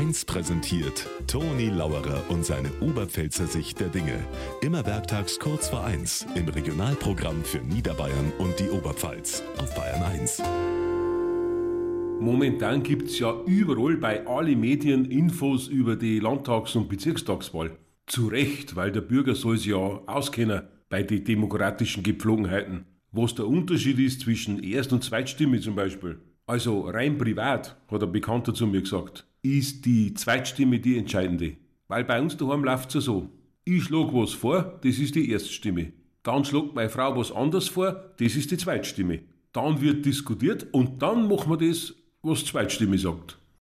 1 präsentiert Toni Lauerer und seine Oberpfälzer Sicht der Dinge. Immer werktags kurz vor 1 im Regionalprogramm für Niederbayern und die Oberpfalz auf Bayern 1. Momentan gibt's ja überall bei allen Medien Infos über die Landtags- und Bezirkstagswahl. Zu Recht, weil der Bürger soll sich ja auskennen bei den demokratischen Gepflogenheiten. Was der Unterschied ist zwischen Erst- und Zweitstimme zum Beispiel. Also rein privat, hat ein Bekannter zu mir gesagt, ist die Zweitstimme die entscheidende. Weil bei uns daheim läuft's ja so. Ich schlag was vor, das ist die Erststimme. Dann schlagt meine Frau was anderes vor, das ist die Zweitstimme. Dann wird diskutiert und dann machen wir das, was die Zweitstimme sagt.